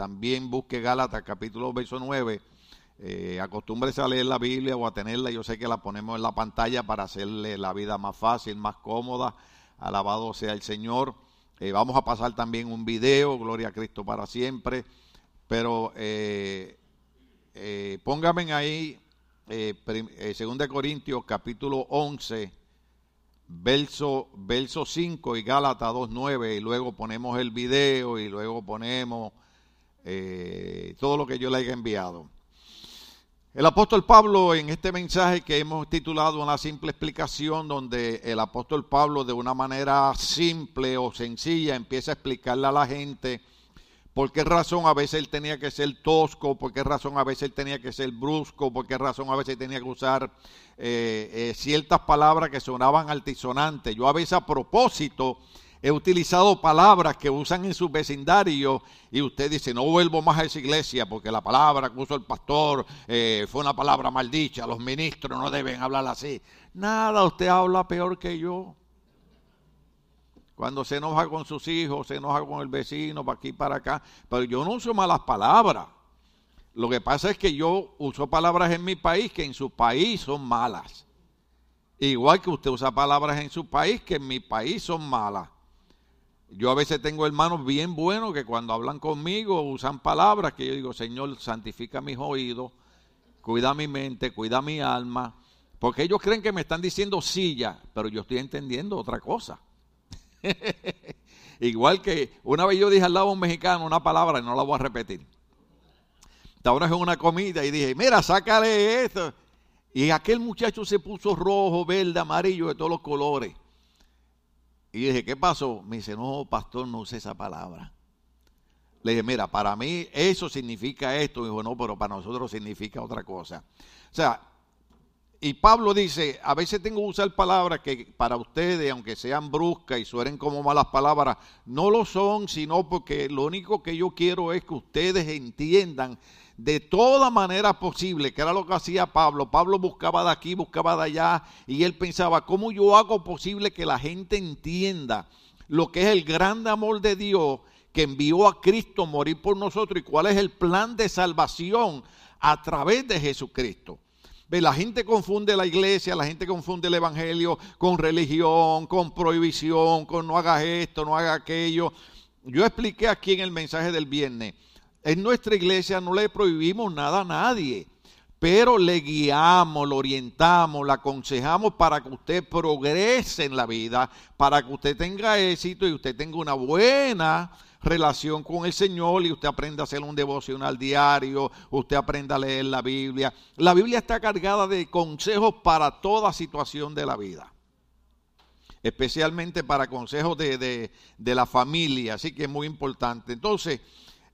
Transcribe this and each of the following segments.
también busque Gálatas capítulo verso 9. Eh, acostúmbrese a leer la Biblia o a tenerla. Yo sé que la ponemos en la pantalla para hacerle la vida más fácil, más cómoda. Alabado sea el Señor. Eh, vamos a pasar también un video, Gloria a Cristo para siempre. Pero eh, eh, pónganme ahí, eh, 2 Corintios capítulo 11, verso, verso 5 y Gálatas 2.9 y luego ponemos el video y luego ponemos eh, todo lo que yo le haya enviado. El apóstol Pablo en este mensaje que hemos titulado una simple explicación donde el apóstol Pablo de una manera simple o sencilla empieza a explicarle a la gente por qué razón a veces él tenía que ser tosco, por qué razón a veces él tenía que ser brusco, por qué razón a veces tenía que usar eh, eh, ciertas palabras que sonaban altisonantes. Yo a veces a propósito he utilizado palabras que usan en su vecindario y usted dice, no vuelvo más a esa iglesia porque la palabra que usó el pastor eh, fue una palabra maldicha, los ministros no deben hablar así. Nada, usted habla peor que yo. Cuando se enoja con sus hijos, se enoja con el vecino, para aquí para acá. Pero yo no uso malas palabras. Lo que pasa es que yo uso palabras en mi país que en su país son malas. Igual que usted usa palabras en su país que en mi país son malas. Yo a veces tengo hermanos bien buenos que cuando hablan conmigo usan palabras que yo digo, Señor, santifica mis oídos, cuida mi mente, cuida mi alma. Porque ellos creen que me están diciendo silla, pero yo estoy entendiendo otra cosa. Igual que una vez yo dije al lado de un mexicano una palabra y no la voy a repetir. Estaba en una comida y dije, mira, sácale esto. Y aquel muchacho se puso rojo, verde, amarillo, de todos los colores. Y dije, ¿qué pasó? Me dice, no, pastor, no use esa palabra. Le dije, mira, para mí eso significa esto. Y dijo, no, pero para nosotros significa otra cosa. O sea, y Pablo dice, a veces tengo que usar palabras que para ustedes, aunque sean bruscas y suenen como malas palabras, no lo son, sino porque lo único que yo quiero es que ustedes entiendan de toda manera posible, que era lo que hacía Pablo. Pablo buscaba de aquí, buscaba de allá, y él pensaba, ¿cómo yo hago posible que la gente entienda lo que es el gran amor de Dios que envió a Cristo morir por nosotros y cuál es el plan de salvación a través de Jesucristo? La gente confunde la iglesia, la gente confunde el evangelio con religión, con prohibición, con no hagas esto, no haga aquello. Yo expliqué aquí en el mensaje del viernes, en nuestra iglesia no le prohibimos nada a nadie, pero le guiamos, lo orientamos, le aconsejamos para que usted progrese en la vida, para que usted tenga éxito y usted tenga una buena relación con el Señor y usted aprenda a hacer un devocional diario, usted aprenda a leer la Biblia. La Biblia está cargada de consejos para toda situación de la vida, especialmente para consejos de, de, de la familia, así que es muy importante. Entonces,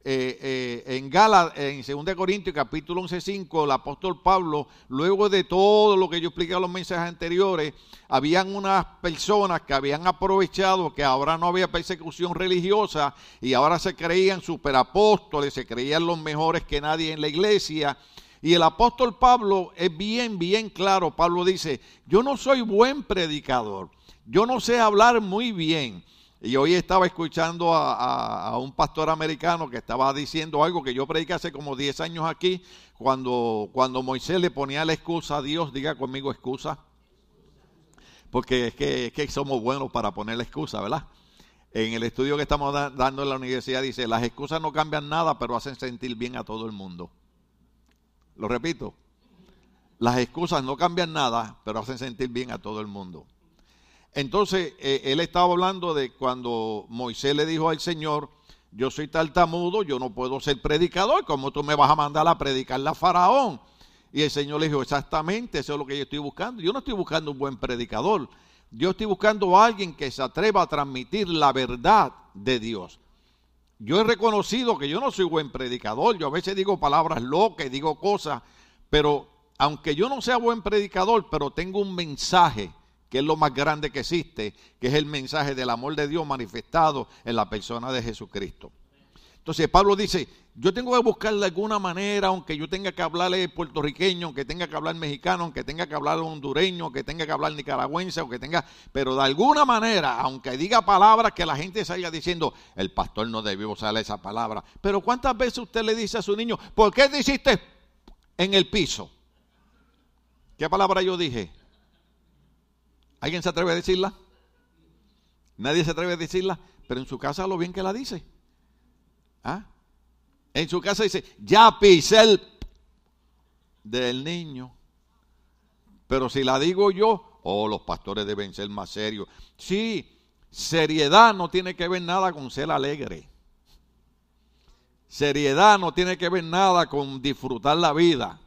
eh, eh, en Gala, en 2 Corintios capítulo 11.5, el apóstol Pablo, luego de todo lo que yo expliqué en los mensajes anteriores, habían unas personas que habían aprovechado que ahora no había persecución religiosa y ahora se creían superapóstoles, se creían los mejores que nadie en la iglesia. Y el apóstol Pablo es bien, bien claro. Pablo dice, yo no soy buen predicador, yo no sé hablar muy bien. Y hoy estaba escuchando a, un pastor americano que estaba diciendo algo que yo prediqué hace como 10 años aquí, cuando, cuando Moisés le ponía la excusa a Dios, diga conmigo excusa, porque es que, es que somos buenos para poner la excusa, ¿verdad? En el estudio que estamos da, dando en la universidad dice, las excusas no cambian nada, pero hacen sentir bien a todo el mundo. Lo repito, las excusas no cambian nada, pero hacen sentir bien a todo el mundo. Entonces, eh, él estaba hablando de cuando Moisés le dijo al Señor, yo soy tartamudo, yo no puedo ser predicador, ¿cómo tú me vas a mandar a predicarle a Faraón? Y el Señor le dijo, exactamente, eso es lo que yo estoy buscando. Yo no estoy buscando un buen predicador, yo estoy buscando a alguien que se atreva a transmitir la verdad de Dios. Yo he reconocido que yo no soy buen predicador, yo a veces digo palabras locas, digo cosas, pero aunque yo no sea buen predicador, pero tengo un mensaje que es lo más grande que existe, que es el mensaje del amor de Dios manifestado en la persona de Jesucristo. Entonces Pablo dice, yo tengo que buscar de alguna manera, aunque yo tenga que hablarle puertorriqueño, aunque tenga que hablar mexicano, aunque tenga que hablar hondureño, aunque tenga que hablar nicaragüense, aunque tenga, pero de alguna manera, aunque diga palabras que la gente salga diciendo, el pastor no debió usar esa palabra. Pero ¿cuántas veces usted le dice a su niño, ¿por qué te hiciste en el piso? ¿Qué palabra yo dije? ¿Alguien se atreve a decirla? Nadie se atreve a decirla, pero en su casa lo bien que la dice. ¿Ah? En su casa dice, ya pisé el del niño. Pero si la digo yo, oh, los pastores deben ser más serios. Sí, seriedad no tiene que ver nada con ser alegre. Seriedad no tiene que ver nada con disfrutar la vida.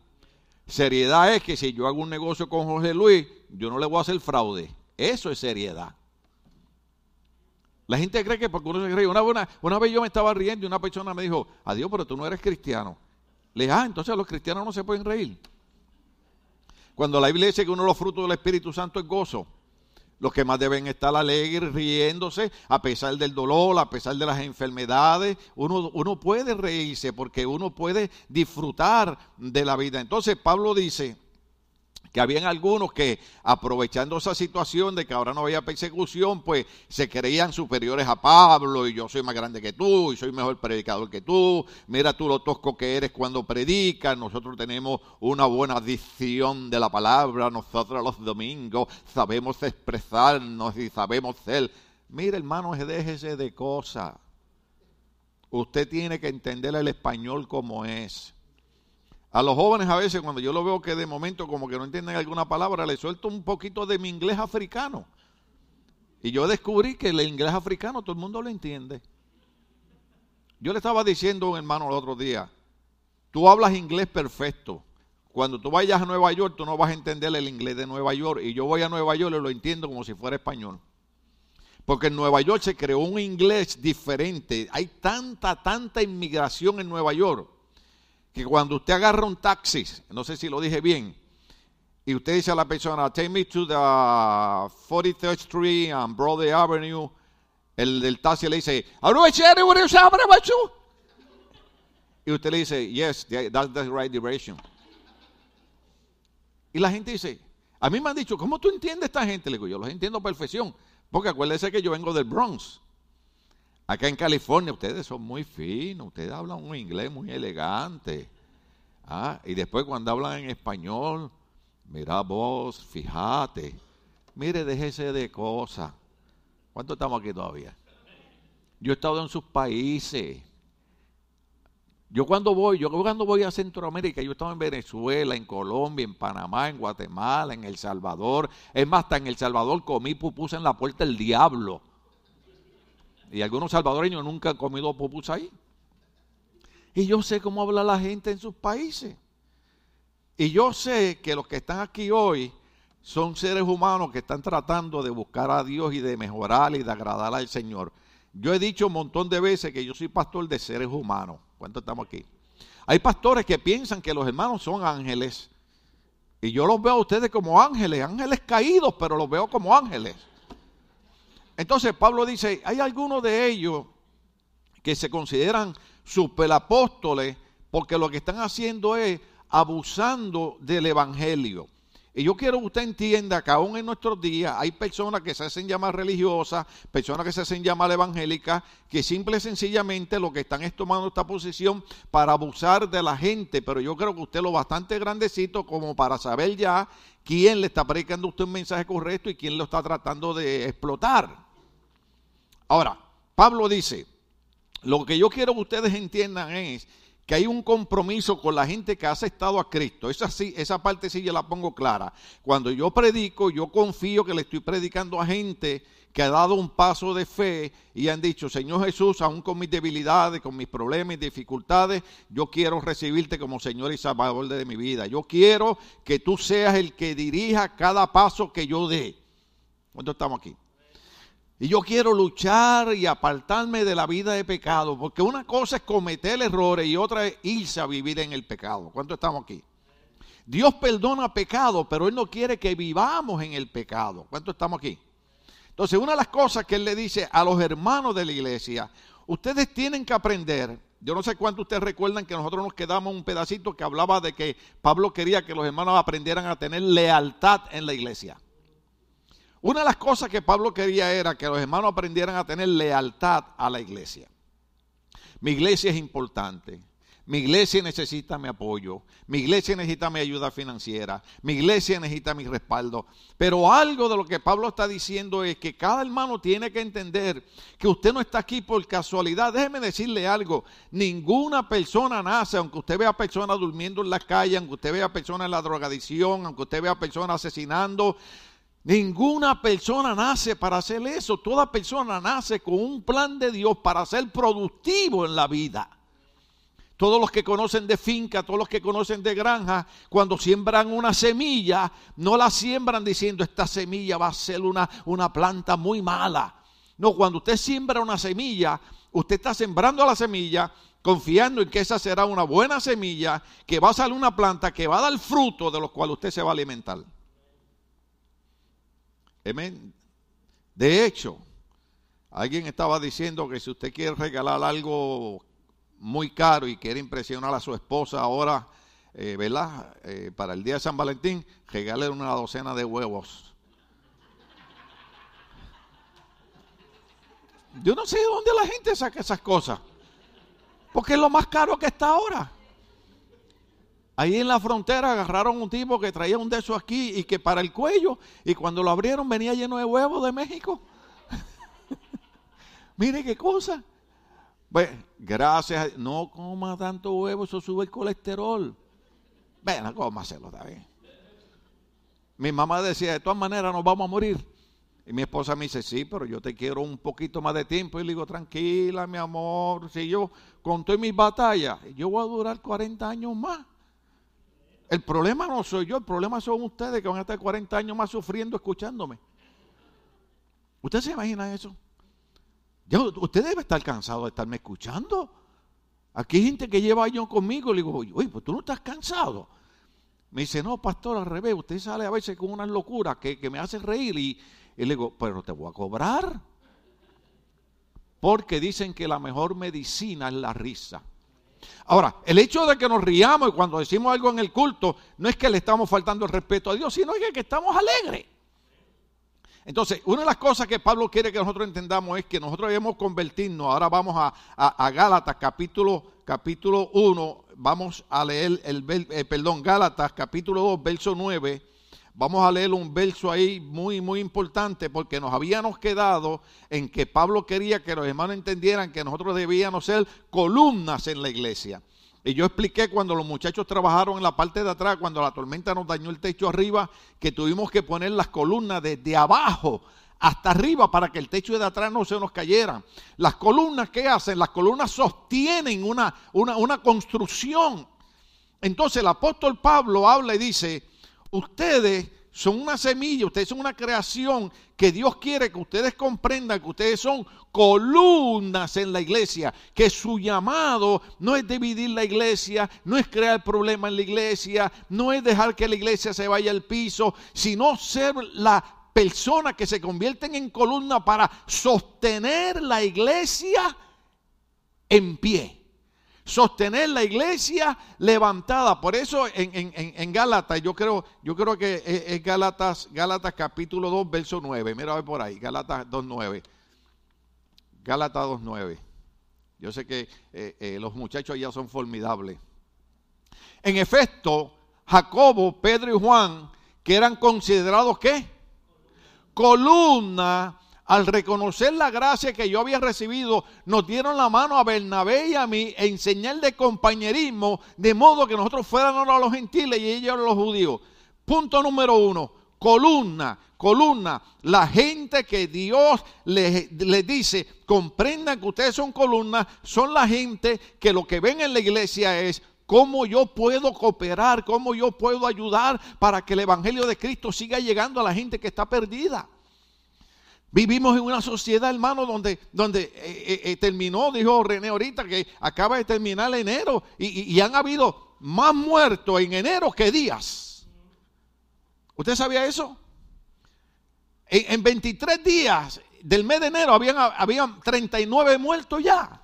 Seriedad es que si yo hago un negocio con José Luis, yo no le voy a hacer fraude. Eso es seriedad. La gente cree que porque uno se ríe. Una, una, vez yo me estaba riendo y una persona me dijo, adiós, pero tú no eres cristiano. Le dije, ah, entonces los cristianos no se pueden reír. Cuando la Biblia dice que uno de los frutos del Espíritu Santo es gozo, los que más deben estar alegres, riéndose, a pesar del dolor, a pesar de las enfermedades, uno, uno puede reírse porque uno puede disfrutar de la vida. Entonces Pablo dice, que habían algunos que aprovechando esa situación de que ahora no había persecución, pues se creían superiores a Pablo y yo soy más grande que tú y soy mejor predicador que tú, mira tú lo tosco que eres cuando predicas, nosotros tenemos una buena dicción de la palabra, nosotros los domingos sabemos expresarnos y sabemos ser. Mira hermano, déjese de cosas. Usted tiene que entender el español como es. A los jóvenes a veces cuando yo lo veo que de momento como que no entienden alguna palabra, les suelto un poquito de mi inglés africano. Y yo descubrí que el inglés africano todo el mundo lo entiende. Yo le estaba diciendo a un hermano el otro día, tú hablas inglés perfecto. Cuando tú vayas a Nueva York, tú no vas a entender el inglés de Nueva York. Y yo voy a Nueva York y lo entiendo como si fuera español. Porque en Nueva York se creó un inglés diferente. Hay tanta, tanta inmigración en Nueva York que cuando usted agarra un taxi, no sé si lo dije bien, y usted dice a la persona, take me to the 43rd Street and Broadway Avenue, el del taxi le dice, y usted le dice, yes, that's the right direction. Y la gente dice, a mí me han dicho, ¿cómo tú entiendes esta gente? Le digo, yo los entiendo a perfección, porque acuérdese que yo vengo del Bronx. Acá en California ustedes son muy finos, ustedes hablan un inglés muy elegante. Ah, y después cuando hablan en español, mira vos, fíjate, mire, déjese de cosas. ¿Cuánto estamos aquí todavía? Yo he estado en sus países. Yo cuando voy, yo cuando voy a Centroamérica, yo he estado en Venezuela, en Colombia, en Panamá, en Guatemala, en El Salvador. Es más, hasta en El Salvador comí pupusas en la puerta del diablo. Y algunos salvadoreños nunca han comido pupus ahí. Y yo sé cómo habla la gente en sus países. Y yo sé que los que están aquí hoy son seres humanos que están tratando de buscar a Dios y de mejorar y de agradar al Señor. Yo he dicho un montón de veces que yo soy pastor de seres humanos. ¿Cuántos estamos aquí? Hay pastores que piensan que los hermanos son ángeles. Y yo los veo a ustedes como ángeles, ángeles caídos, pero los veo como ángeles. Entonces Pablo dice, hay algunos de ellos que se consideran superapóstoles porque lo que están haciendo es abusando del Evangelio. Y yo quiero que usted entienda que aún en nuestros días hay personas que se hacen llamar religiosas, personas que se hacen llamar evangélicas, que simple y sencillamente lo que están es tomando esta posición para abusar de la gente. Pero yo creo que usted lo bastante grandecito como para saber ya quién le está predicando usted un mensaje correcto y quién lo está tratando de explotar. Ahora, Pablo dice, lo que yo quiero que ustedes entiendan es que hay un compromiso con la gente que ha aceptado a Cristo. Esa, sí, esa parte sí yo la pongo clara. Cuando yo predico, yo confío que le estoy predicando a gente que ha dado un paso de fe y han dicho, Señor Jesús, aún con mis debilidades, con mis problemas y dificultades, yo quiero recibirte como Señor y Salvador de mi vida. Yo quiero que tú seas el que dirija cada paso que yo dé. ¿Cuánto estamos aquí? Y yo quiero luchar y apartarme de la vida de pecado, porque una cosa es cometer errores y otra es irse a vivir en el pecado. ¿Cuánto estamos aquí? Dios perdona pecado, pero Él no quiere que vivamos en el pecado. ¿Cuánto estamos aquí? Entonces, una de las cosas que Él le dice a los hermanos de la iglesia, ustedes tienen que aprender Yo no sé cuánto ustedes recuerdan que nosotros nos quedamos un pedacito que hablaba de que Pablo quería que los hermanos aprendieran a tener lealtad en la iglesia. Una de las cosas que Pablo quería era que los hermanos aprendieran a tener lealtad a la iglesia. Mi iglesia es importante. Mi iglesia necesita mi apoyo. Mi iglesia necesita mi ayuda financiera. Mi iglesia necesita mi respaldo. Pero algo de lo que Pablo está diciendo es que cada hermano tiene que entender que usted no está aquí por casualidad. Déjeme decirle algo. Ninguna persona nace, aunque usted vea personas durmiendo en la calle, aunque usted vea personas en la drogadicción, aunque usted vea personas asesinando. Ninguna persona nace para hacer eso. Toda persona nace con un plan de Dios para ser productivo en la vida. Todos los que conocen de finca, todos los que conocen de granja, cuando siembran una semilla, no la siembran diciendo esta semilla va a ser una, una planta muy mala. No, cuando usted siembra una semilla, usted está sembrando la semilla confiando en que esa será una buena semilla, que va a salir una planta que va a dar fruto de los cuales usted se va a alimentar. De hecho, alguien estaba diciendo que si usted quiere regalar algo muy caro y quiere impresionar a su esposa ahora, eh, ¿verdad? Eh, para el día de San Valentín, regale una docena de huevos. Yo no sé de dónde la gente saca esas cosas. Porque es lo más caro que está ahora. Ahí en la frontera agarraron un tipo que traía un de esos aquí y que para el cuello, y cuando lo abrieron venía lleno de huevos de México. Mire qué cosa. Pues, gracias. No coma tanto huevo, eso sube el colesterol. Ven, cómaselo también. Mi mamá decía, de todas maneras nos vamos a morir. Y mi esposa me dice, sí, pero yo te quiero un poquito más de tiempo. Y le digo, tranquila, mi amor, si yo con todas mis batallas, yo voy a durar 40 años más. El problema no soy yo, el problema son ustedes que van a estar 40 años más sufriendo escuchándome. ¿Usted se imagina eso? usted debe estar cansado de estarme escuchando. Aquí hay gente que lleva años conmigo. Le digo, oye, pues tú no estás cansado. Me dice, no, pastor, al revés. Usted sale a veces con unas locuras que, me hacen reír. Y, y le digo, pero te voy a cobrar. Porque dicen que la mejor medicina es la risa. Ahora, el hecho de que nos riamos y cuando decimos algo en el culto, no es que le estamos faltando el respeto a Dios, sino que estamos alegres. Entonces, una de las cosas que Pablo quiere que nosotros entendamos es que nosotros debemos convertirnos. Ahora vamos a, Gálatas capítulo, capítulo 1, vamos a leer el, eh, perdón, Gálatas capítulo 2, verso 9. Vamos a leer un verso ahí muy, muy importante porque nos habíamos quedado en que Pablo quería que los hermanos entendieran que nosotros debíamos ser columnas en la iglesia. Y yo expliqué cuando los muchachos trabajaron en la parte de atrás, cuando la tormenta nos dañó el techo arriba, que tuvimos que poner las columnas desde abajo hasta arriba para que el techo de atrás no se nos cayera. Las columnas, ¿qué hacen? Las columnas sostienen una, una, una construcción. Entonces el apóstol Pablo habla y dice, ustedes son una semilla, ustedes son una creación que Dios quiere que ustedes comprendan que ustedes son columnas en la iglesia, que su llamado no es dividir la iglesia, no es crear problemas en la iglesia, no es dejar que la iglesia se vaya al piso, sino ser la persona que se convierten en columna para sostener la iglesia en pie sostener la iglesia levantada. Por eso en, en, Gálatas, yo creo, yo creo que es, Gálatas, Gálatas capítulo 2, verso 9. Mira a por ahí, Gálatas 2, 9. Gálatas 2, 9. Yo sé que eh, eh, los muchachos ya son formidables. En efecto, Jacobo, Pedro y Juan, que eran considerados qué? Columna al reconocer la gracia que yo había recibido, nos dieron la mano a Bernabé y a mí en señal de compañerismo, de modo que nosotros fuéramos a los gentiles y ellos a los judíos. Punto número uno, columna, columna. La gente que Dios les, dice, comprendan que ustedes son columnas, son la gente que lo que ven en la iglesia es cómo yo puedo cooperar, cómo yo puedo ayudar para que el Evangelio de Cristo siga llegando a la gente que está perdida. Vivimos en una sociedad, hermano, donde, donde eh, eh, eh, terminó, dijo René ahorita, que acaba de terminar enero y, han habido más muertos en enero que días. ¿Usted sabía eso? En, 23 días del mes de enero habían, habían 39 muertos ya.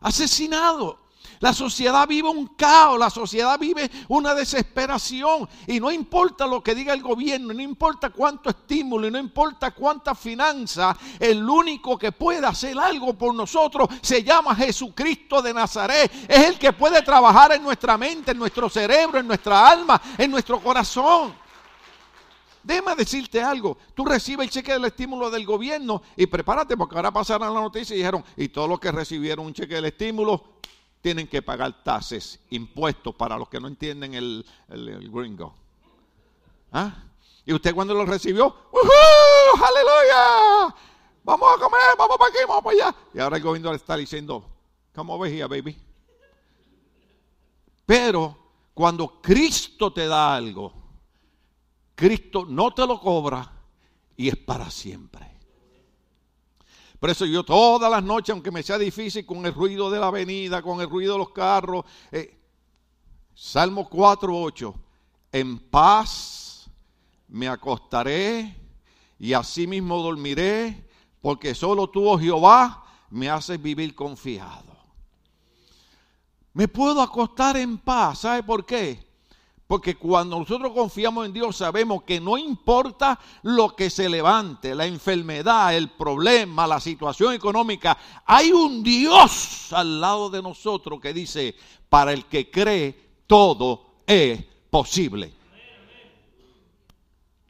asesinado. La sociedad vive un caos, la sociedad vive una desesperación. Y no importa lo que diga el gobierno, no importa cuánto estímulo, no importa cuánta finanza, el único que puede hacer algo por nosotros se llama Jesucristo de Nazaret. Es el que puede trabajar en nuestra mente, en nuestro cerebro, en nuestra alma, en nuestro corazón. Déjame decirte algo. Tú recibes el cheque del estímulo del gobierno y prepárate porque ahora pasaron la noticia y dijeron, y todos los que recibieron un cheque del estímulo tienen que pagar tases, impuestos para los que no entienden el, gringo. ¿Ah? Y usted cuando lo recibió, ¡Uhú! ¡Aleluya! Vamos a comer, vamos para aquí, vamos para allá. Y ahora el gobierno le está diciendo, come over here, baby. Pero cuando Cristo te da algo, Cristo no te lo cobra y es para siempre. Por eso yo todas las noches, aunque me sea difícil con el ruido de la avenida, con el ruido de los carros, eh, Salmo 4, 8, en paz me acostaré y asimismo dormiré, porque solo tú, oh Jehová, me haces vivir confiado. Me puedo acostar en paz, ¿sabe por qué? Porque cuando nosotros confiamos en Dios sabemos que no importa lo que se levante, la enfermedad, el problema, la situación económica, hay un Dios al lado de nosotros que dice, para el que cree, todo es posible.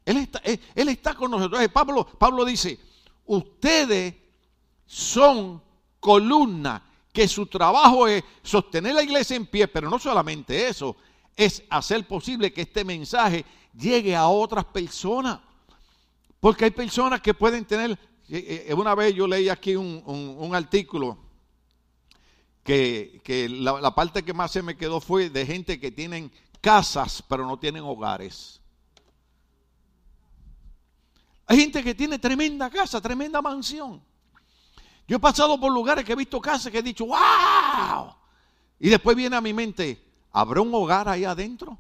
Él está, él está con nosotros. Pablo, Pablo dice, ustedes son columna, que su trabajo es sostener la iglesia en pie, pero no solamente eso, es hacer posible que este mensaje llegue a otras personas. Porque hay personas que pueden tener, eh, eh, una vez yo leí aquí un, artículo que, la, parte que más se me quedó fue de gente que tienen casas pero no tienen hogares. Hay gente que tiene tremenda casa, tremenda mansión. Yo he pasado por lugares que he visto casas que he dicho, wow. Y después viene a mi mente, ¿Habrá un hogar ahí adentro?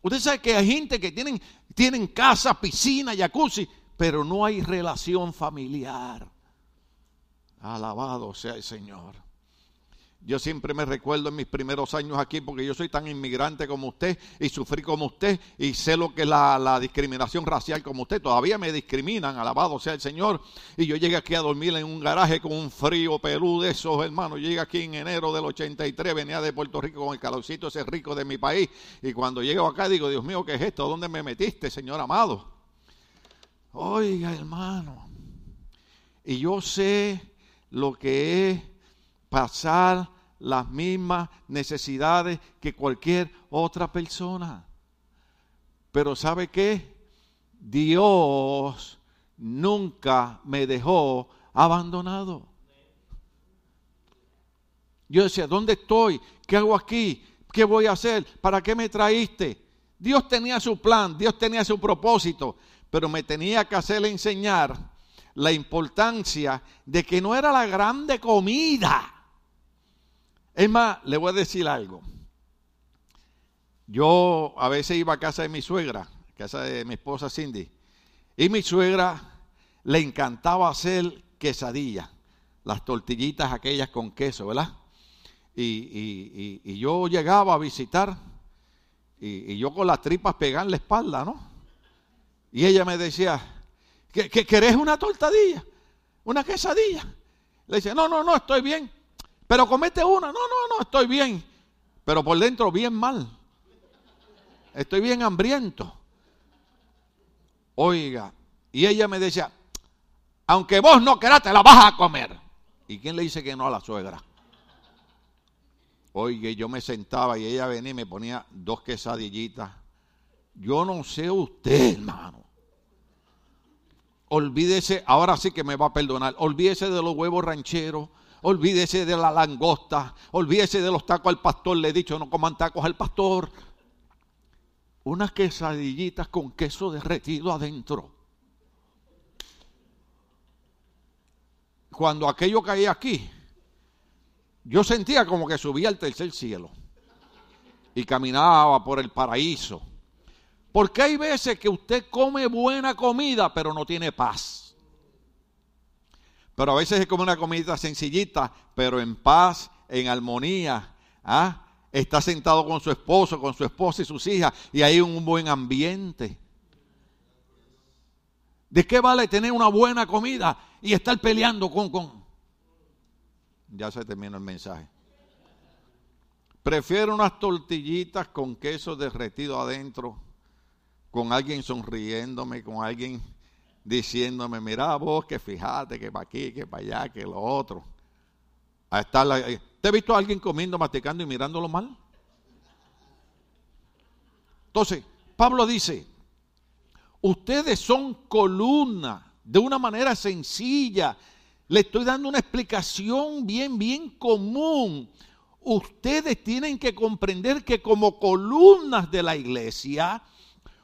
Usted sabe que hay gente que tienen, tienen casa, piscina, jacuzzi, pero no hay relación familiar. Alabado sea el Señor. Yo siempre me recuerdo en mis primeros años aquí, porque yo soy tan inmigrante como usted y sufrí como usted y sé lo que es la, discriminación racial como usted. Todavía me discriminan, alabado sea el Señor. Y yo llegué aquí a dormir en un garaje con un frío pelú de esos, hermanos. Llegué aquí en enero del 83, venía de Puerto Rico con el calorcito ese rico de mi país. Y cuando llego acá digo, Dios mío, ¿qué es esto? ¿Dónde me metiste, Señor amado? Oiga, hermano. Y yo sé lo que es pasar las mismas necesidades que cualquier otra persona. Pero ¿sabe qué? Dios nunca me dejó abandonado. Yo decía, ¿dónde estoy? ¿Qué hago aquí? ¿Qué voy a hacer? ¿Para qué me traíste? Dios tenía su plan, Dios tenía su propósito, pero me tenía que hacer enseñar la importancia de que no era la grande comida. Es más, le voy a decir algo. Yo a veces iba a casa de mi suegra, casa de mi esposa Cindy, y mi suegra le encantaba hacer quesadillas, las tortillitas aquellas con queso, ¿verdad? Y, yo llegaba a visitar y, yo con las tripas pegar en la espalda, ¿no? Y ella me decía, ¿que, querés una tortadilla? ¿Una quesadilla? Le decía, no, no, no, estoy bien. Pero comete una, no, no, no, estoy bien. Pero por dentro bien mal. Estoy bien hambriento. Oiga, y ella me decía, aunque vos no querás, te la vas a comer. ¿Y quién le dice que no a la suegra? Oiga, yo me sentaba y ella venía y me ponía dos quesadillitas. Yo no sé usted, hermano. Olvídese, ahora sí que me va a perdonar. Olvídese de los huevos rancheros olvídese de la langosta, olvídese de los tacos al pastor, le he dicho, no coman tacos al pastor. Unas quesadillitas con queso derretido adentro. Cuando aquello caía aquí, yo sentía como que subía al tercer cielo y caminaba por el paraíso. Porque hay veces que usted come buena comida, pero no tiene paz. Pero a veces es como una comida sencillita, pero en paz, en armonía. ¿ah? Está sentado con su esposo, con su esposa y sus hijas, y hay un buen ambiente. ¿De qué vale tener una buena comida y estar peleando con, con... Ya se terminó el mensaje. Prefiero unas tortillitas con queso derretido adentro, con alguien sonriéndome, con alguien diciéndome, mira vos que fíjate que para aquí, que para allá, que lo otro. A estar ¿Te has visto a alguien comiendo, masticando y mirándolo mal? Entonces, Pablo dice, ustedes son columna de una manera sencilla. Le estoy dando una explicación bien, bien común. Ustedes tienen que comprender que como columnas de la iglesia,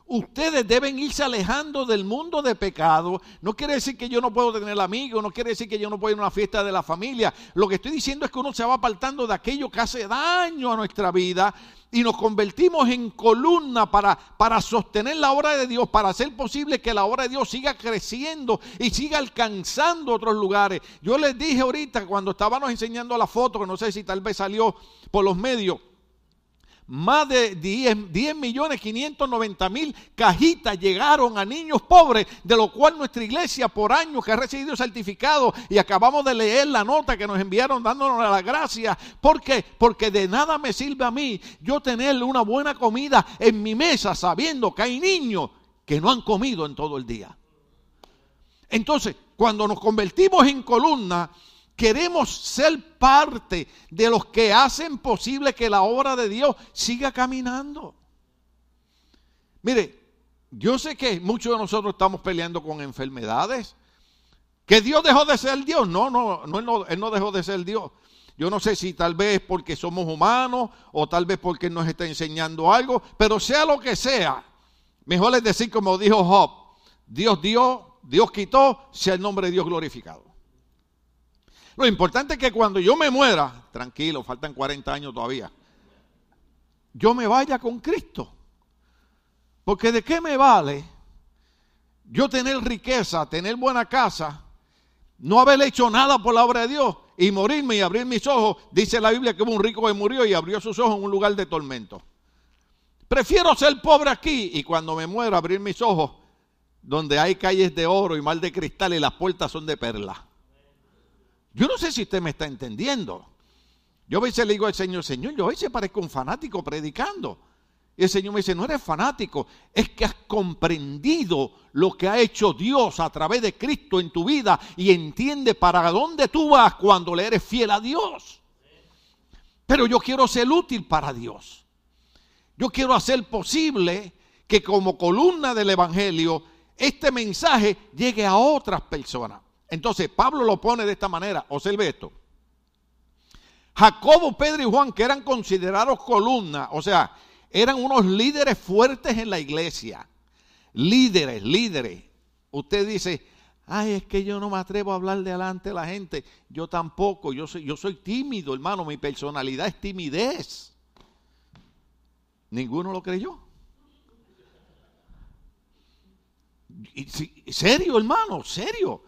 Ustedes deben irse alejando del mundo de pecado. No quiere decir que yo no puedo tener amigos, no quiere decir que yo no puedo ir a una fiesta de la familia. Lo que estoy diciendo es que uno se va apartando de aquello que hace daño a nuestra vida y nos convertimos en columna para, para sostener la obra de Dios, para hacer posible que la obra de Dios siga creciendo y siga alcanzando otros lugares. Yo les dije ahorita cuando estábamos enseñando la foto, que no sé si tal vez salió por los medios más de 10, 10 millones 590 mil cajitas llegaron a niños pobres, de lo cual nuestra iglesia por años que ha recibido certificado y acabamos de leer la nota que nos enviaron dándonos la gracia. ¿Por qué? Porque de nada me sirve a mí yo tener una buena comida en mi mesa sabiendo que hay niños que no han comido en todo el día. Entonces, cuando nos convertimos en columna, Queremos ser parte de los que hacen posible que la obra de Dios siga caminando. Mire, yo sé que muchos de nosotros estamos peleando con enfermedades. ¿Que Dios dejó de ser Dios? No, no, no, él no dejó de ser Dios. Yo no sé si tal vez porque somos humanos o tal vez porque nos está enseñando algo, pero sea lo que sea, mejor es decir como dijo Job, Dios dio, Dios quitó, sea el nombre de Dios glorificado. Lo importante es que cuando yo me muera, tranquilo, faltan 40 años todavía, yo me vaya con Cristo. Porque de qué me vale yo tener riqueza, tener buena casa, no haber hecho nada por la obra de Dios y morirme y abrir mis ojos. Dice la Biblia que hubo un rico que murió y abrió sus ojos en un lugar de tormento. Prefiero ser pobre aquí y cuando me muera abrir mis ojos donde hay calles de oro y mal de cristal y las puertas son de perla. Yo no sé si usted me está entendiendo. Yo a veces le digo al Señor, Señor, yo a veces parezco un fanático predicando. Y el Señor me dice, no eres fanático, es que has comprendido lo que ha hecho Dios a través de Cristo en tu vida y entiende para dónde tú vas cuando le eres fiel a Dios. Pero yo quiero ser útil para Dios. Yo quiero hacer posible que como columna del Evangelio este mensaje llegue a otras personas. Entonces, Pablo lo pone de esta manera. Observe esto. Jacobo, Pedro y Juan, que eran considerados columnas, o sea, eran unos líderes fuertes en la iglesia. Líderes, líderes. Usted dice, ay, es que yo no me atrevo a hablar delante de la gente. Yo tampoco, yo soy, tímido, hermano, mi personalidad es timidez. Ninguno lo creyó. serio, hermano, serio.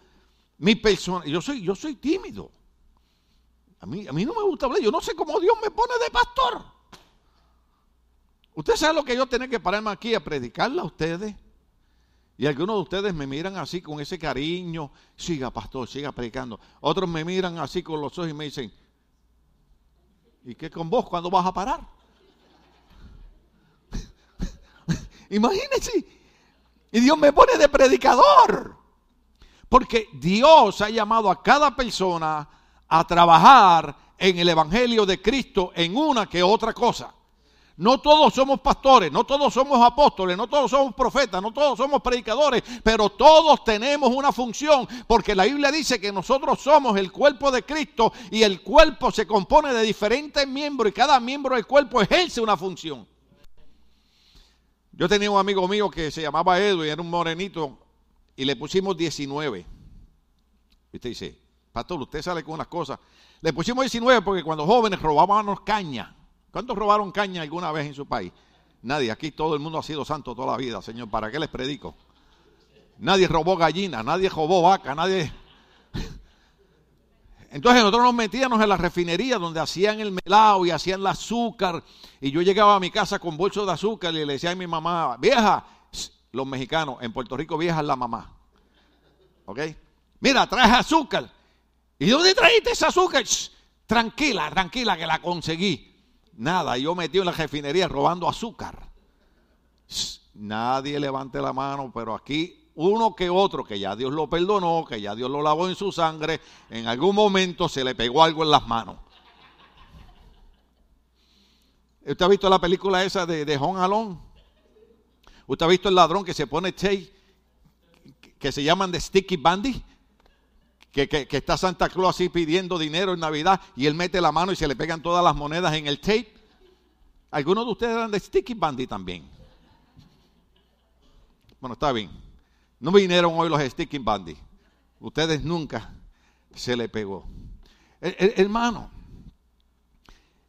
Mi persona, yo soy, yo soy tímido. A mí, a mí no me gusta hablar. Yo no sé cómo Dios me pone de pastor. Usted sabe lo que yo tengo que pararme aquí a predicarle a ustedes. Y algunos de ustedes me miran así con ese cariño. Siga, pastor, siga predicando. Otros me miran así con los ojos y me dicen, ¿y qué con vos cuando vas a parar? Imagínense. Y Dios me pone de predicador. Porque Dios ha llamado a cada persona a trabajar en el Evangelio de Cristo en una que otra cosa. No todos somos pastores, no todos somos apóstoles, no todos somos profetas, no todos somos predicadores, pero todos tenemos una función, porque la Biblia dice que nosotros somos el cuerpo de Cristo y el cuerpo se compone de diferentes miembros y cada miembro del cuerpo ejerce una función. Yo tenía un amigo mío que se llamaba Edwin, era un morenito, y le pusimos 19. Y usted dice, pastor, usted sale con unas cosas. Le pusimos 19 porque cuando jóvenes robábamos caña. ¿Cuántos robaron caña alguna vez en su país? Nadie. Aquí todo el mundo ha sido santo toda la vida, Señor. ¿Para qué les predico? Nadie robó gallina, nadie robó vaca, nadie... Entonces nosotros nos metíamos en la refinería donde hacían el melado y hacían el azúcar. Y yo llegaba a mi casa con bolsos de azúcar y le decía a mi mamá, vieja, los mexicanos, en Puerto Rico vieja la mamá. ¿Ok? Mira, traes azúcar. ¿Y dónde trajiste ese azúcar? tranquila, tranquila, que la conseguí. Nada, yo metí en la refinería robando azúcar. nadie levante la mano, pero aquí uno que otro, que ya Dios lo perdonó, que ya Dios lo lavó en su sangre, en algún momento se le pegó algo en las manos. ¿Usted ha visto la película esa de, de Home Alone? ¿Usted ha visto el ladrón que se pone tape, que se llaman de Sticky Bandy? Que, que, está Santa Claus así pidiendo dinero en Navidad y él mete la mano y se le pegan todas las monedas en el tape. Algunos de ustedes eran de Sticky Bandy también. Bueno, está bien. No vinieron hoy los Sticking Bandy. Ustedes nunca se le pegó. hermano,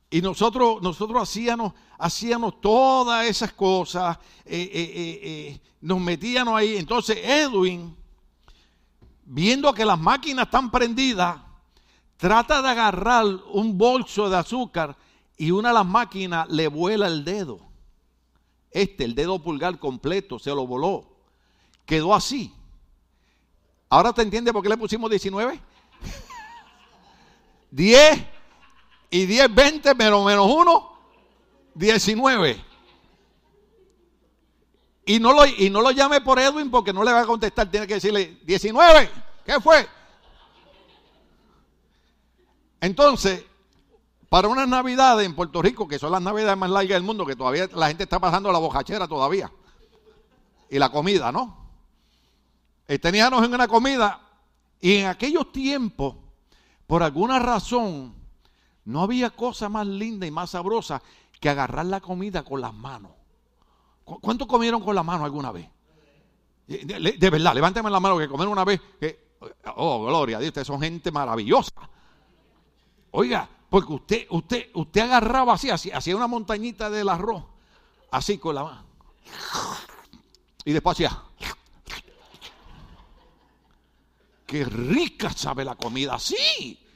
y nosotros, nosotros hacíamos, hacíamos todas esas cosas, eh, eh, eh, nos metíamos ahí. Entonces Edwin, viendo que las máquinas están prendidas, trata de agarrar un bolso de azúcar y una de las máquinas le vuela el dedo. Este, el dedo pulgar completo, se lo voló quedó así. ¿Ahora te entiende por qué le pusimos 19? 10 y 10, 20 menos menos 1, 19. Y no, lo, y no lo llame por Edwin porque no le va a contestar, tiene que decirle 19. ¿Qué fue? Entonces, para unas navidades en Puerto Rico, que son las navidades más largas del mundo, que todavía la gente está pasando la bojachera todavía, y la comida, ¿no? Eh, teníamos en una comida y en aquellos tiempos, por alguna razón, no había cosa más linda y más sabrosa que agarrar la comida con las manos. ¿Cuántos comieron con las manos alguna vez? De, verdad, levánteme la mano que comieron una vez. Que, oh, gloria a Dios, ustedes son gente maravillosa. Oiga, porque usted, usted, usted agarraba así, hacía una montañita del arroz, así con la mano. Y después hacía. qué rica sabe la comida, sí.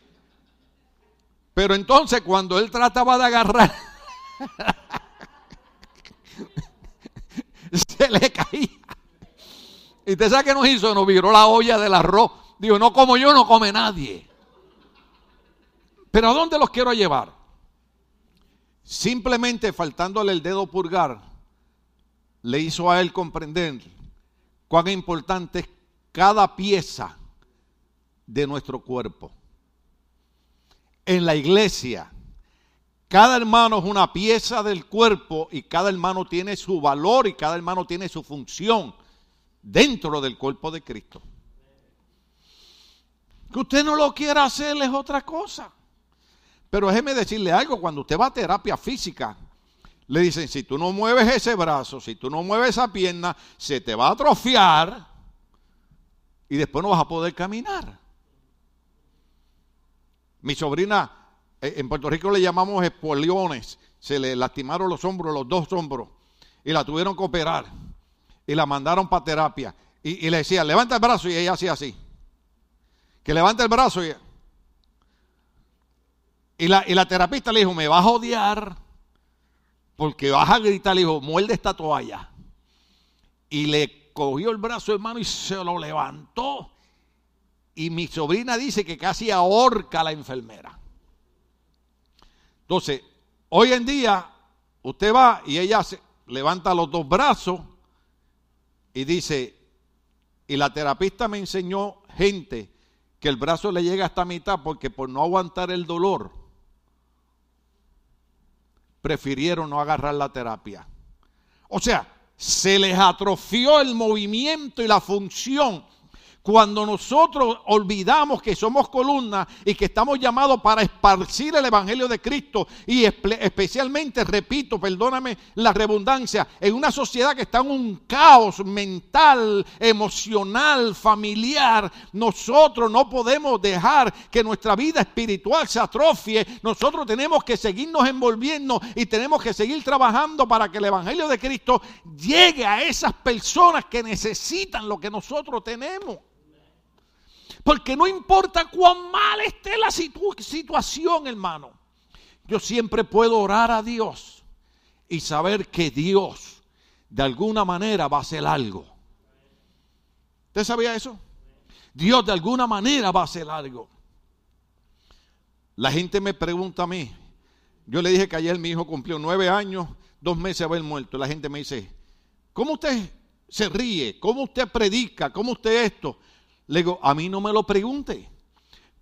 Pero entonces cuando él trataba de agarrar, se le caía. Y te sabe que nos hizo, nos viró la olla del arroz. Digo, no como yo, no come nadie. Pero ¿a dónde los quiero llevar? Simplemente faltándole el dedo pulgar, le hizo a él comprender cuán importante es cada pieza de nuestro cuerpo. En la iglesia, cada hermano es una pieza del cuerpo y cada hermano tiene su valor y cada hermano tiene su función dentro del cuerpo de Cristo. Que usted no lo quiera hacer es otra cosa. Pero déjeme decirle algo, cuando usted va a terapia física, le dicen, si tú no mueves ese brazo, si tú no mueves esa pierna, se te va a atrofiar y después no vas a poder caminar. Mi sobrina, eh, en Puerto Rico le llamamos espoliones, se le lastimaron los hombros, los dos hombros, y la tuvieron que operar, y la mandaron para terapia. Y, le decía, levanta el brazo, y ella hacía así. Que levanta el brazo, y, y, la, y la terapista le dijo, me vas a odiar, porque vas a gritar, le dijo, muerde esta toalla. Y le cogió el brazo hermano y se lo levantó y mi sobrina dice que casi ahorca a la enfermera. Entonces, hoy en día, usted va y ella se levanta los dos brazos y dice, y la terapista me enseñó gente que el brazo le llega hasta mitad porque por no aguantar el dolor, prefirieron no agarrar la terapia. O sea, se les atrofió el movimiento y la función cuando nosotros olvidamos que somos columna y que estamos llamados para esparcir el Evangelio de Cristo y especialmente, repito, perdóname la redundancia, en una sociedad que está en un caos mental, emocional, familiar, nosotros no podemos dejar que nuestra vida espiritual se atrofie. Nosotros tenemos que seguirnos envolviendo y tenemos que seguir trabajando para que el Evangelio de Cristo llegue a esas personas que necesitan lo que nosotros tenemos. Porque no importa cuán mal esté la situación, hermano. Yo siempre puedo orar a Dios y saber que Dios de alguna manera va a hacer algo. ¿Usted sabía eso? Dios de alguna manera va a hacer algo. La gente me pregunta a mí. Yo le dije que ayer mi hijo cumplió nueve años, dos meses haber muerto. La gente me dice, ¿cómo usted se ríe? ¿Cómo usted predica? ¿Cómo usted esto? Le digo, a mí no me lo pregunte.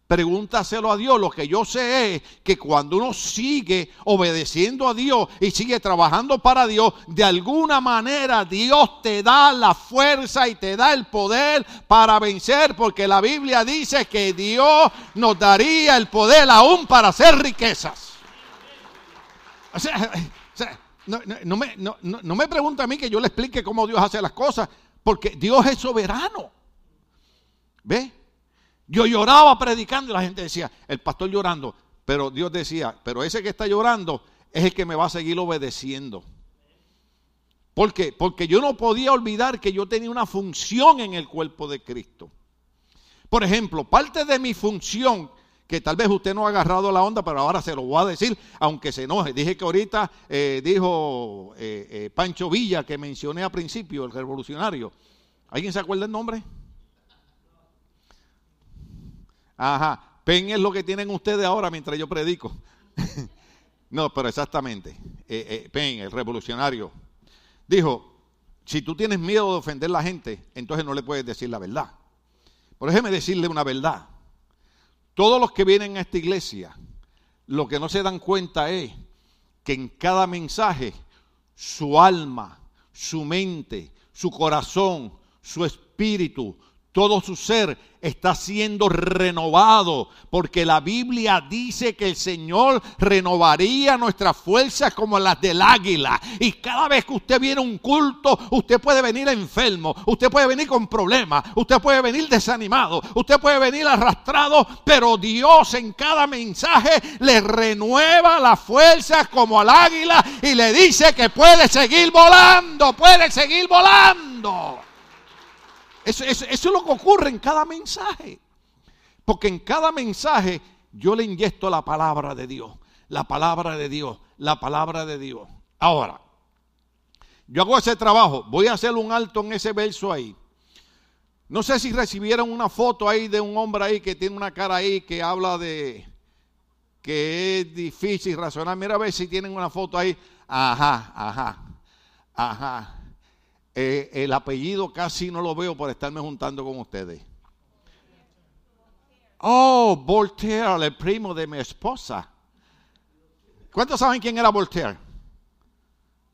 Pregúntaselo a Dios. Lo que yo sé es que cuando uno sigue obedeciendo a Dios y sigue trabajando para Dios, de alguna manera Dios te da la fuerza y te da el poder para vencer, porque la Biblia dice que Dios nos daría el poder aún para hacer riquezas. O sea, no, me, no me pregunta a mí que yo le explique cómo Dios hace las cosas, porque Dios es soberano. ¿Ve? Yo lloraba predicando y la gente decía, el pastor llorando. Pero Dios decía, pero ese que está llorando es el que me va a seguir obedeciendo. ¿Por qué? Porque yo no podía olvidar que yo tenía una función en el cuerpo de Cristo. Por ejemplo, parte de mi función, que tal vez usted no ha agarrado la onda, pero ahora se lo voy a decir, aunque se enoje. Dije que ahorita eh, dijo eh, eh, Pancho Villa, que mencioné al principio, el revolucionario. ¿Alguien se acuerda el nombre? Ajá, pen es lo que tienen ustedes ahora mientras yo predico. no, pero exactamente. Eh, eh, pen, el revolucionario, dijo, si tú tienes miedo de ofender a la gente, entonces no le puedes decir la verdad. Por déjeme decirle una verdad. Todos los que vienen a esta iglesia, lo que no se dan cuenta es que en cada mensaje su alma, su mente, su corazón, su espíritu, todo su ser está siendo renovado, porque la Biblia dice que el Señor renovaría nuestras fuerzas como las del águila. Y cada vez que usted viene a un culto, usted puede venir enfermo, usted puede venir con problemas, usted puede venir desanimado, usted puede venir arrastrado, pero Dios en cada mensaje le renueva las fuerzas como al águila y le dice que puede seguir volando, puede seguir volando. Eso, es lo que ocurre en cada mensaje. Porque en cada mensaje yo le inyecto la palabra de Dios. La palabra de Dios. La palabra de Dios. Ahora, yo hago ese trabajo. Voy a hacer un alto en ese verso ahí. No sé si recibieron una foto ahí de un hombre ahí que tiene una cara ahí que habla de que es difícil razonar. Mira a ver si tienen una foto ahí. Ajá, ajá, ajá. Eh, el apellido casi no lo veo por estarme juntando con ustedes. Oh, Voltaire, el primo de mi esposa. ¿Cuántos saben quién era Voltaire?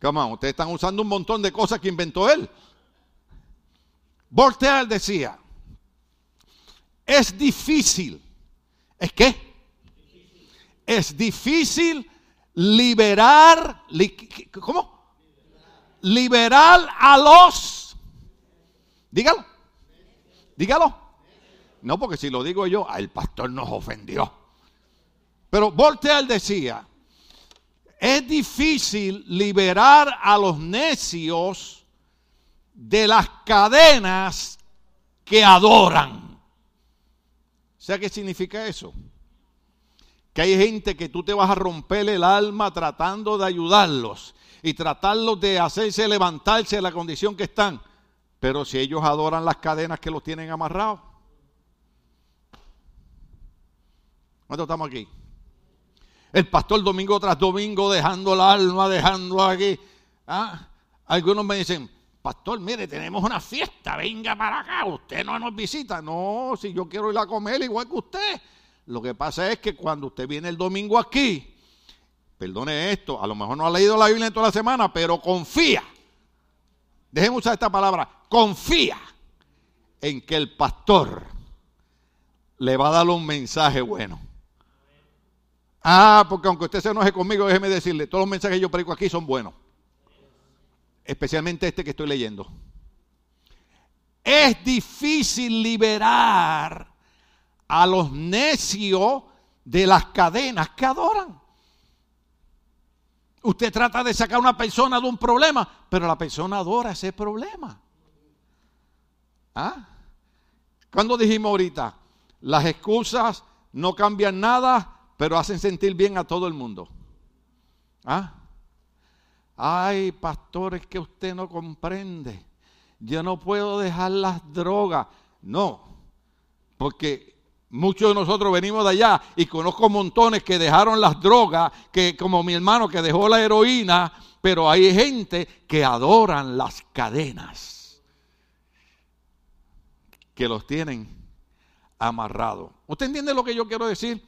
Come on, ustedes están usando un montón de cosas que inventó él. Voltaire decía, es difícil. ¿Es qué? Es difícil liberar, ¿cómo? Liberar a los. Dígalo. Dígalo. No, porque si lo digo yo, el pastor nos ofendió. Pero Voltaire decía, es difícil liberar a los necios de las cadenas que adoran. ¿Sabe qué significa eso? Que hay gente que tú te vas a romper el alma tratando de ayudarlos y tratarlos de hacerse levantarse de la condición que están. Pero si ellos adoran las cadenas que los tienen amarrados. ¿Cuántos estamos aquí? El pastor domingo tras domingo dejando el alma, dejando aquí. ¿Ah? Algunos me dicen, pastor, mire, tenemos una fiesta, venga para acá, usted no nos visita. No, si yo quiero ir a comer igual que usted. Lo que pasa es que cuando usted viene el domingo aquí, perdone esto, a lo mejor no ha leído la Biblia en toda la semana, pero confía. Déjenme usar esta palabra, confía en que el pastor le va a dar un mensaje bueno. Ah, porque aunque usted se enoje conmigo, déjeme decirle, todos los mensajes que yo predico aquí son buenos. Especialmente este que estoy leyendo. Es difícil liberar a los necios de las cadenas que adoran. Usted trata de sacar a una persona de un problema, pero la persona adora ese problema. ¿Ah? Cuando dijimos ahorita, Las excusas no cambian nada, pero hacen sentir bien a todo el mundo. ¿Ah? Ay, pastores, que usted no comprende. Yo no puedo dejar las drogas. No, porque muchos de nosotros venimos de allá y conozco montones que dejaron las drogas, que como mi hermano que dejó la heroína, pero hay gente que adoran las cadenas, que los tienen amarrados. ¿Usted entiende lo que yo quiero decir?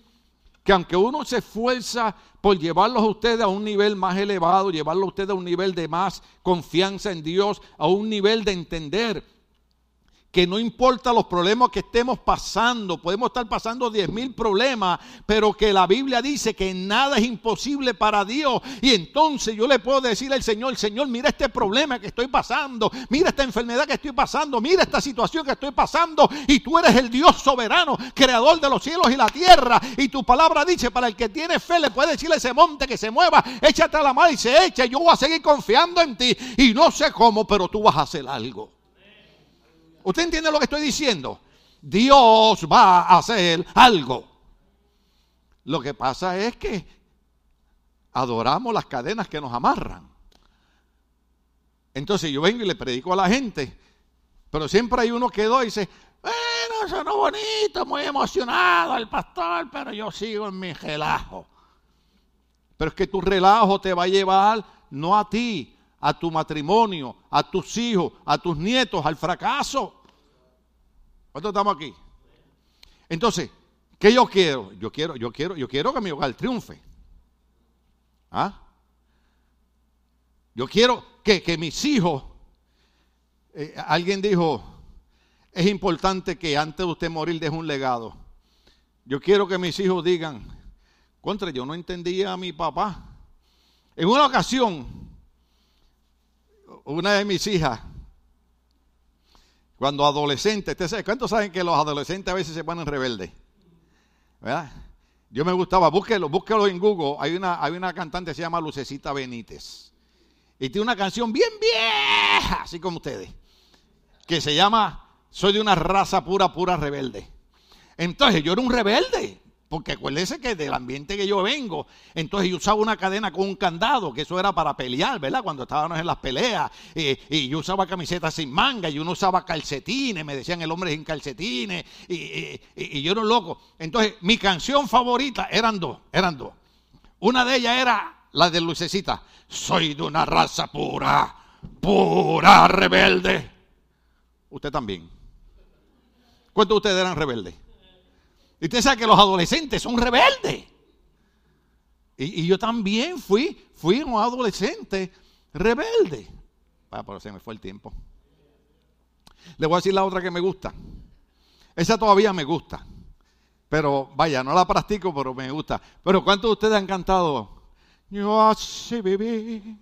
Que aunque uno se esfuerza por llevarlos a ustedes a un nivel más elevado, llevarlos a ustedes a un nivel de más confianza en Dios, a un nivel de entender que no importa los problemas que estemos pasando, podemos estar pasando diez mil problemas, pero que la Biblia dice que nada es imposible para Dios. Y entonces yo le puedo decir al Señor, Señor, mira este problema que estoy pasando, mira esta enfermedad que estoy pasando, mira esta situación que estoy pasando, y tú eres el Dios soberano, creador de los cielos y la tierra. Y tu palabra dice, para el que tiene fe le puede decirle a ese monte que se mueva, échate a la mar y se echa, yo voy a seguir confiando en ti. Y no sé cómo, pero tú vas a hacer algo. ¿Usted entiende lo que estoy diciendo? Dios va a hacer algo. Lo que pasa es que adoramos las cadenas que nos amarran. Entonces yo vengo y le predico a la gente, pero siempre hay uno que doy y dice, bueno, eso no bonito, muy emocionado el pastor, pero yo sigo en mi relajo. Pero es que tu relajo te va a llevar no a ti, a tu matrimonio, a tus hijos, a tus nietos, al fracaso. ¿Cuántos estamos aquí? Entonces, ¿qué yo quiero? Yo quiero, yo quiero, yo quiero que mi hogar triunfe. ¿Ah? Yo quiero que, que mis hijos, eh, alguien dijo, es importante que antes de usted morir deje un legado. Yo quiero que mis hijos digan, contra, yo no entendía a mi papá. En una ocasión, una de mis hijas cuando adolescentes, ¿cuántos saben que los adolescentes a veces se ponen rebeldes? ¿Verdad? Yo me gustaba, búsquelo, búsquelo en Google. Hay una, hay una cantante que se llama Lucecita Benítez. Y tiene una canción bien vieja, así como ustedes, que se llama Soy de una raza pura, pura rebelde. Entonces yo era un rebelde. Porque acuérdese que del ambiente que yo vengo, entonces yo usaba una cadena con un candado, que eso era para pelear, ¿verdad? Cuando estábamos en las peleas, y, yo usaba camisetas sin manga, y uno usaba calcetines, me decían el hombre sin calcetines, y, yo era un loco. Entonces mi canción favorita eran dos, eran dos. Una de ellas era la de Lucecita, soy de una raza pura, pura rebelde. Usted también. ¿Cuántos de ustedes eran rebeldes? Y usted sabe que los adolescentes son rebeldes. Y, yo también fui, fui un adolescente rebelde. Ah, pero se me fue el tiempo. Le voy a decir la otra que me gusta. Esa todavía me gusta. Pero vaya, no la practico, pero me gusta. Pero ¿cuántos de ustedes han cantado? Yo así viví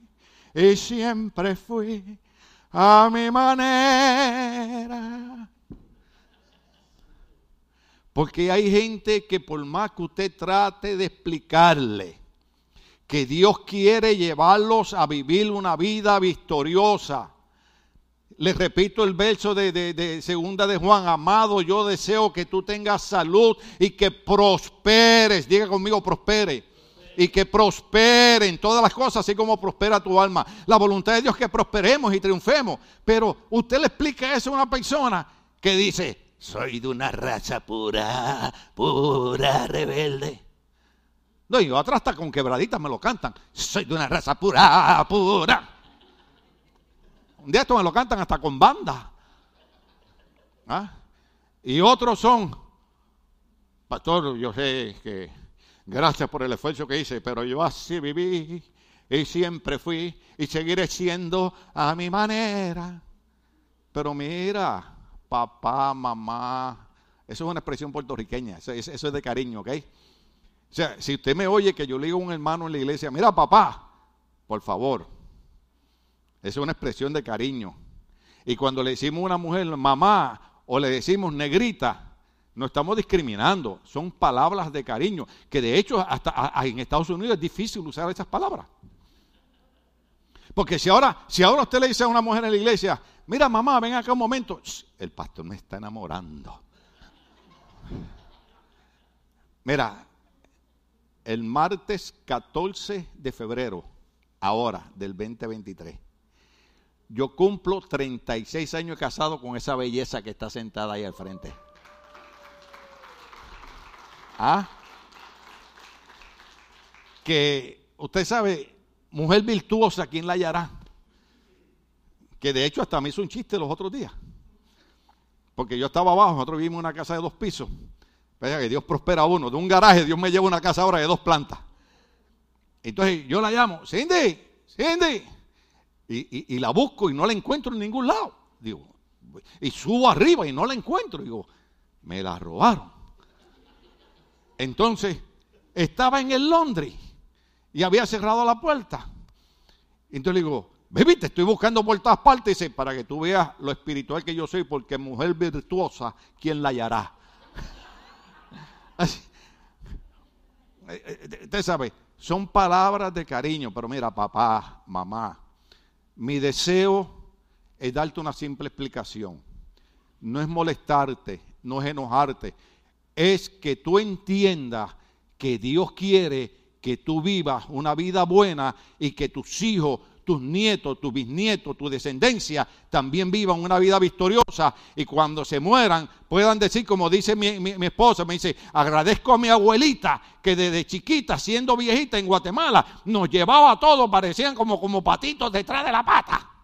y siempre fui a mi manera. Porque hay gente que por más que usted trate de explicarle que Dios quiere llevarlos a vivir una vida victoriosa. Les repito el verso de, segunda de Juan, amado, yo deseo que tú tengas salud y que prosperes. Diga conmigo, prospere y que prospere en todas las cosas, así como prospera tu alma. La voluntad de Dios es que prosperemos y triunfemos. Pero usted le explica eso a una persona que dice, soy de una raza pura, pura rebelde. No, y atrás hasta con quebraditas me lo cantan. Soy de una raza pura, pura. Un día esto me lo cantan hasta con banda. ¿Ah? Y otros son, pastor, yo sé que gracias por el esfuerzo que hice, pero yo así viví y siempre fui y seguiré siendo a mi manera. Pero mira, papá, mamá. Eso es una expresión puertorriqueña, eso, es de cariño, ¿ok? O sea, si usted me oye que yo le digo a un hermano en la iglesia, mira papá, por favor, eso es una expresión de cariño. Y cuando le decimos a una mujer mamá o le decimos negrita, no estamos discriminando, son palabras de cariño, que de hecho hasta en Estados Unidos es difícil usar esas palabras. Porque si ahora, si ahora usted le dice a una mujer en la iglesia, mira mamá, ven acá un momento, el pastor me está enamorando. Mira, el martes 14 de febrero, ahora del 2023, yo cumplo 36 años casado con esa belleza que está sentada ahí al frente. ¿Ah? Que usted sabe, mujer virtuosa, ¿quién la hallará? Que de hecho hasta me hizo un chiste los otros días. Porque yo estaba abajo, nosotros vivimos en una casa de dos pisos. Vaya que Dios prospera a uno. De un garaje, Dios me lleva una casa ahora de dos plantas. Entonces yo la llamo, Cindy, Cindy. Y, y, la busco y no la encuentro en ningún lado. Digo, y subo arriba y no la encuentro. Digo, me la robaron. Entonces, estaba en el Londres y había cerrado la puerta. Entonces le digo, baby, te estoy buscando por todas partes. Dice, para que tú veas lo espiritual que yo soy, porque mujer virtuosa, ¿quién la hallará? Así. Eh, eh, usted sabe, son palabras de cariño, pero mira, papá, mamá, mi deseo es darte una simple explicación. No es molestarte, no es enojarte, es que tú entiendas que Dios quiere que tú vivas una vida buena y que tus hijos, tus nietos, tus bisnietos, tu descendencia también vivan una vida victoriosa y cuando se mueran puedan decir, como dice mi, mi, esposa, me dice, agradezco a mi abuelita que desde chiquita, siendo viejita en Guatemala, nos llevaba a todos, parecían como, como patitos detrás de la pata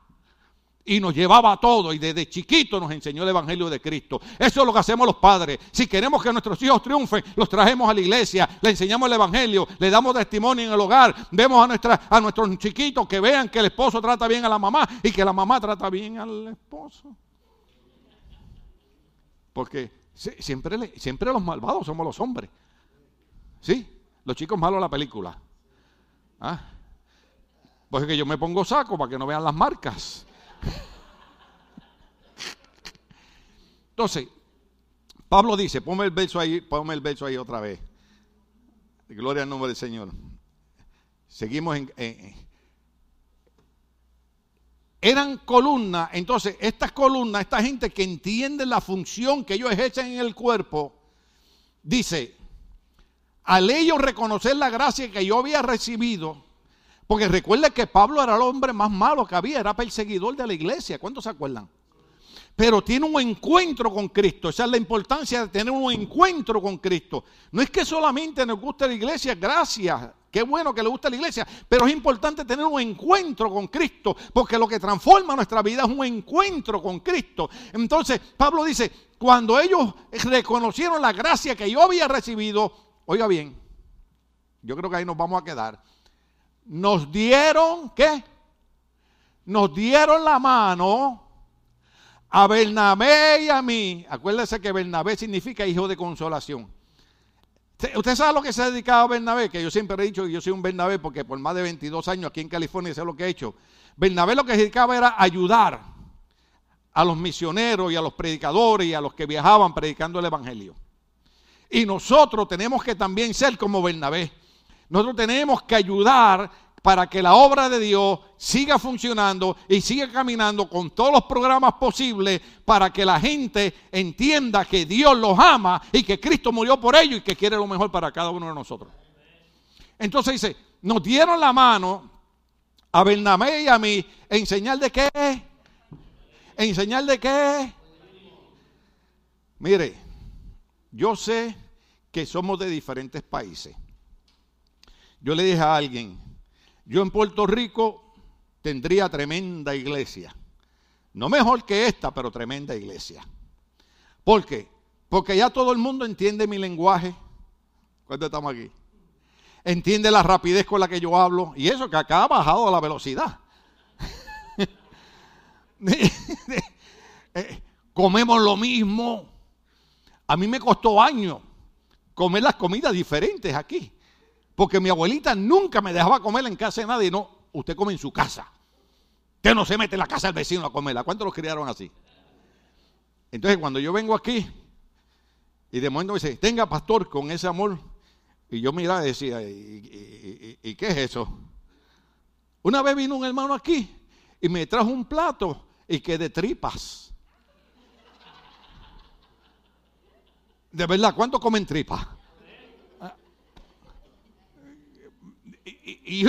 y nos llevaba a todo y desde chiquito nos enseñó el Evangelio de Cristo. Eso es lo que hacemos los padres. Si queremos que nuestros hijos triunfen, los trajemos a la iglesia, le enseñamos el Evangelio, le damos testimonio en el hogar, vemos a, nuestros chiquitos que vean que el esposo trata bien a la mamá y que la mamá trata bien al esposo. Porque siempre, siempre los malvados somos los hombres. ¿Sí? Los chicos malos la película. ¿Ah? Pues es que yo me pongo saco para que no vean las marcas. Entonces, Pablo dice, ponme el verso ahí, ponme el verso ahí otra vez. Gloria al nombre del Señor. Seguimos en, eran columnas, entonces estas columnas, esta gente que entiende la función que ellos ejercen en el cuerpo, dice, al ellos reconocer la gracia que yo había recibido, porque recuerde que Pablo era el hombre más malo que había, era perseguidor de la iglesia. ¿Cuántos se acuerdan? Pero tiene un encuentro con Cristo. Esa es la importancia de tener un encuentro con Cristo. No es que solamente nos guste la iglesia, gracias. Qué bueno que le gusta la iglesia, pero es importante tener un encuentro con Cristo, porque lo que transforma nuestra vida es un encuentro con Cristo. Entonces, Pablo dice, cuando ellos reconocieron la gracia que yo había recibido, oiga bien, yo creo que ahí nos vamos a quedar nos dieron, ¿qué? Nos dieron la mano a Bernabé y a mí. Acuérdese que Bernabé significa hijo de consolación. ¿Usted sabe lo que se ha dedicado a Bernabé? Que yo siempre he dicho que yo soy un Bernabé porque por más de 22 años aquí en California sé lo que he hecho. Bernabé lo que se dedicaba era ayudar a los misioneros y a los predicadores y a los que viajaban predicando el Evangelio. Y nosotros tenemos que también ser como Bernabé. Nosotros tenemos que ayudar para que la obra de Dios siga funcionando y siga caminando con todos los programas posibles para que la gente entienda que Dios los ama y que Cristo murió por ellos y que quiere lo mejor para cada uno de nosotros. Entonces dice, nos dieron la mano a Bernamé y a mí en señal de qué? En señal de qué? Mire, yo sé que somos de diferentes países. Yo le dije a alguien, yo en Puerto Rico tendría tremenda iglesia. No mejor que esta, pero tremenda iglesia. ¿Por qué? Porque ya todo el mundo entiende mi lenguaje. ¿Cuánto estamos aquí? Entiende la rapidez con la que yo hablo. Y eso que acá ha bajado la velocidad. Eh, comemos lo mismo. A mí me costó años comer las comidas diferentes aquí. Porque mi abuelita nunca me dejaba comer en casa de nadie. No, usted come en su casa. Usted no se mete en la casa del vecino a comerla. ¿Cuántos los criaron así? Entonces, cuando yo vengo aquí, y de momento me dice, tenga pastor con ese amor. Y yo miraba y decía, ¿y, qué es eso? Una vez vino un hermano aquí y me trajo un plato y que de tripas. De verdad, ¿cuántos comen tripas? Y,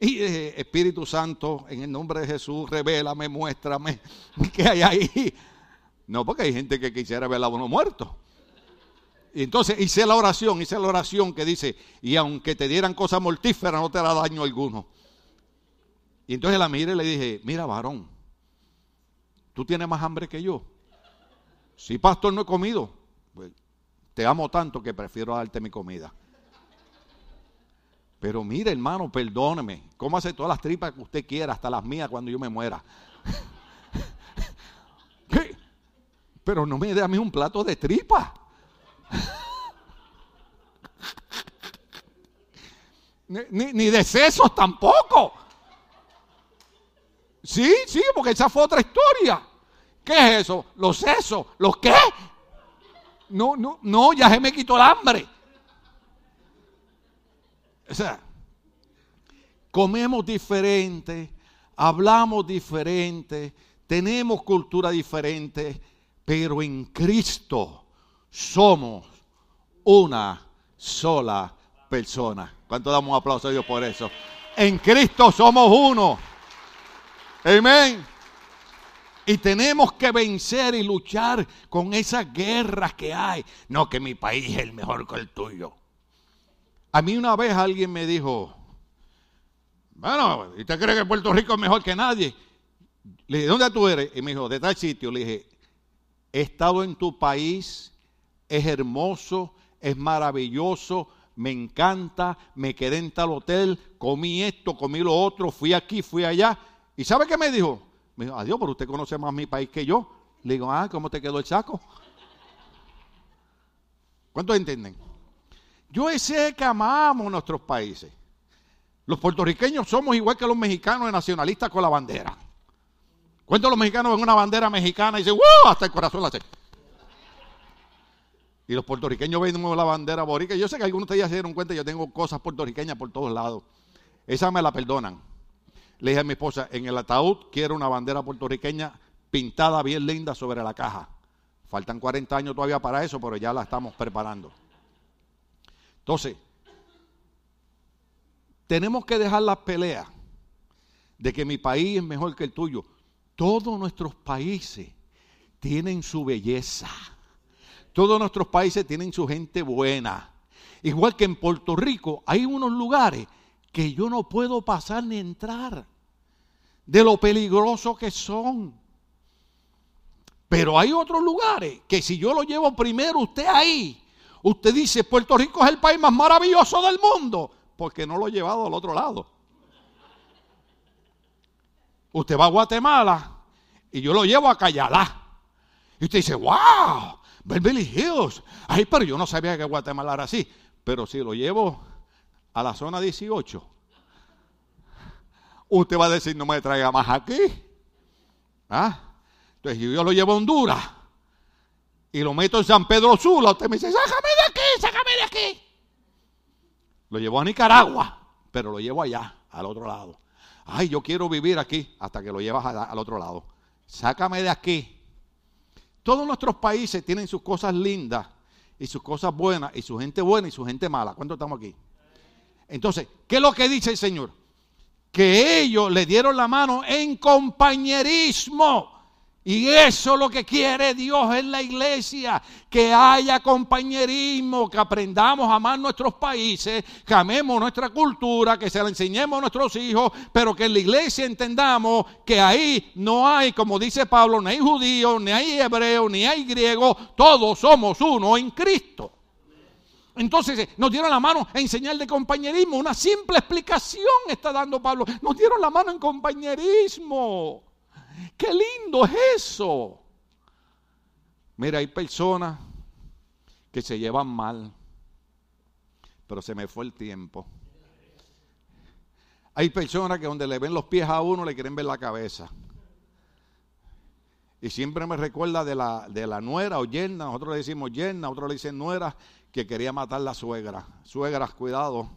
y, Espíritu Santo, en el nombre de Jesús, revélame, muéstrame qué hay ahí. No, porque hay gente que quisiera ver a uno muerto. Y entonces hice la oración, hice la oración que dice, y aunque te dieran cosas mortíferas, no te hará daño alguno. Y entonces la miré y le dije, mira varón, tú tienes más hambre que yo. Si pastor no he comido, pues, te amo tanto que prefiero darte mi comida. Pero mire, hermano, perdóneme. Cómase todas las tripas que usted quiera, hasta las mías cuando yo me muera. ¿Qué? Pero no me dé a mí un plato de tripa. ni, ni de sesos tampoco. Sí, sí, porque esa fue otra historia. ¿Qué es eso? ¿Los sesos? ¿Los qué? No, no, no, ya se me quitó el hambre. O sea, comemos diferente, hablamos diferente, tenemos cultura diferente, pero en Cristo somos una sola persona. ¿Cuánto damos un aplauso a Dios por eso? En Cristo somos uno. Amén. Y tenemos que vencer y luchar con esas guerras que hay. No que mi país es el mejor que el tuyo. A mí una vez alguien me dijo, bueno, ¿y usted cree que Puerto Rico es mejor que nadie? Le dije, ¿dónde tú eres? Y me dijo, de tal sitio. Le dije, he estado en tu país, es hermoso, es maravilloso, me encanta, me quedé en tal hotel, comí esto, comí lo otro, fui aquí, fui allá. ¿Y sabe qué me dijo? Me dijo, adiós, pero usted conoce más mi país que yo. Le digo, ah, ¿cómo te quedó el saco? ¿Cuántos entienden? Yo sé que amamos nuestros países. Los puertorriqueños somos igual que los mexicanos nacionalistas con la bandera. ¿Cuántos los mexicanos ven una bandera mexicana y dicen, ¡wow! Hasta el corazón la hace. Y los puertorriqueños ven la bandera borica. Yo sé que algunos de ustedes ya se dieron cuenta, yo tengo cosas puertorriqueñas por todos lados. Esa me la perdonan. Le dije a mi esposa, en el ataúd quiero una bandera puertorriqueña pintada bien linda sobre la caja. Faltan 40 años todavía para eso, pero ya la estamos preparando. Entonces, tenemos que dejar las peleas de que mi país es mejor que el tuyo. Todos nuestros países tienen su belleza. Todos nuestros países tienen su gente buena. Igual que en Puerto Rico hay unos lugares que yo no puedo pasar ni entrar. De lo peligroso que son. Pero hay otros lugares que si yo lo llevo primero usted ahí, Usted dice, Puerto Rico es el país más maravilloso del mundo, porque no lo he llevado al otro lado. Usted va a Guatemala y yo lo llevo a Cayalá. Y usted dice, wow, Beverly Hills. Ay, pero yo no sabía que Guatemala era así. Pero si lo llevo a la zona 18, usted va a decir, no me traiga más aquí. ¿Ah? Entonces yo lo llevo a Honduras y lo meto en San Pedro Sula, usted me dice, aquí, sácame de aquí. Lo llevo a Nicaragua, pero lo llevo allá, al otro lado. Ay, yo quiero vivir aquí hasta que lo llevas al otro lado. Sácame de aquí. Todos nuestros países tienen sus cosas lindas y sus cosas buenas y su gente buena y su gente mala. ¿Cuántos estamos aquí? Entonces, ¿qué es lo que dice el Señor? Que ellos le dieron la mano en compañerismo. Y eso es lo que quiere Dios en la iglesia, que haya compañerismo, que aprendamos a amar nuestros países, que amemos nuestra cultura, que se la enseñemos a nuestros hijos, pero que en la iglesia entendamos que ahí no hay, como dice Pablo, ni hay judío, ni hay hebreo, ni hay griego, todos somos uno en Cristo. Entonces nos dieron la mano en señal de compañerismo, una simple explicación está dando Pablo, nos dieron la mano en compañerismo. Qué lindo es eso. Mira, hay personas que se llevan mal, pero se me fue el tiempo. Hay personas que donde le ven los pies a uno le quieren ver la cabeza. Y siempre me recuerda de la, de la nuera o yerna, nosotros le decimos yerna, otros le dicen nuera, que quería matar la suegra. Suegras, cuidado.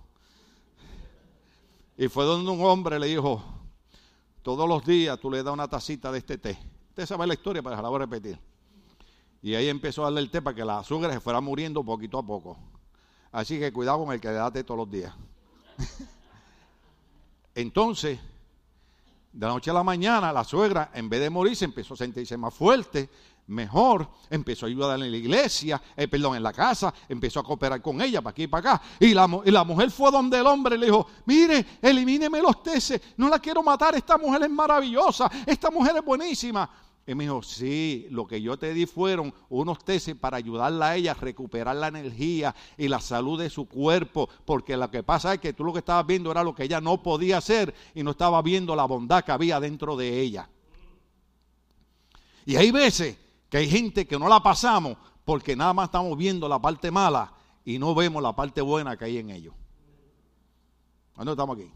Y fue donde un hombre le dijo, todos los días tú le das una tacita de este té. Usted sabe la historia, pero la voy a repetir. Y ahí empezó a darle el té para que la suegra se fuera muriendo poquito a poco. Así que cuidado con el que le da té todos los días. Entonces, de la noche a la mañana, la suegra, en vez de morirse, empezó a sentirse más fuerte, mejor, empezó a ayudar en la iglesia, eh, perdón, en la casa, empezó a cooperar con ella para aquí y para acá. Y la, y la mujer fue donde el hombre le dijo, mire, elimíneme los teces, no la quiero matar, esta mujer es maravillosa, esta mujer es buenísima. Y me dijo, sí, lo que yo te di fueron unos tesis para ayudarla a ella a recuperar la energía y la salud de su cuerpo, porque lo que pasa es que tú lo que estabas viendo era lo que ella no podía hacer y no estaba viendo la bondad que había dentro de ella. Y hay veces que hay gente que no la pasamos porque nada más estamos viendo la parte mala y no vemos la parte buena que hay en ellos. ¿Cuándo estamos aquí?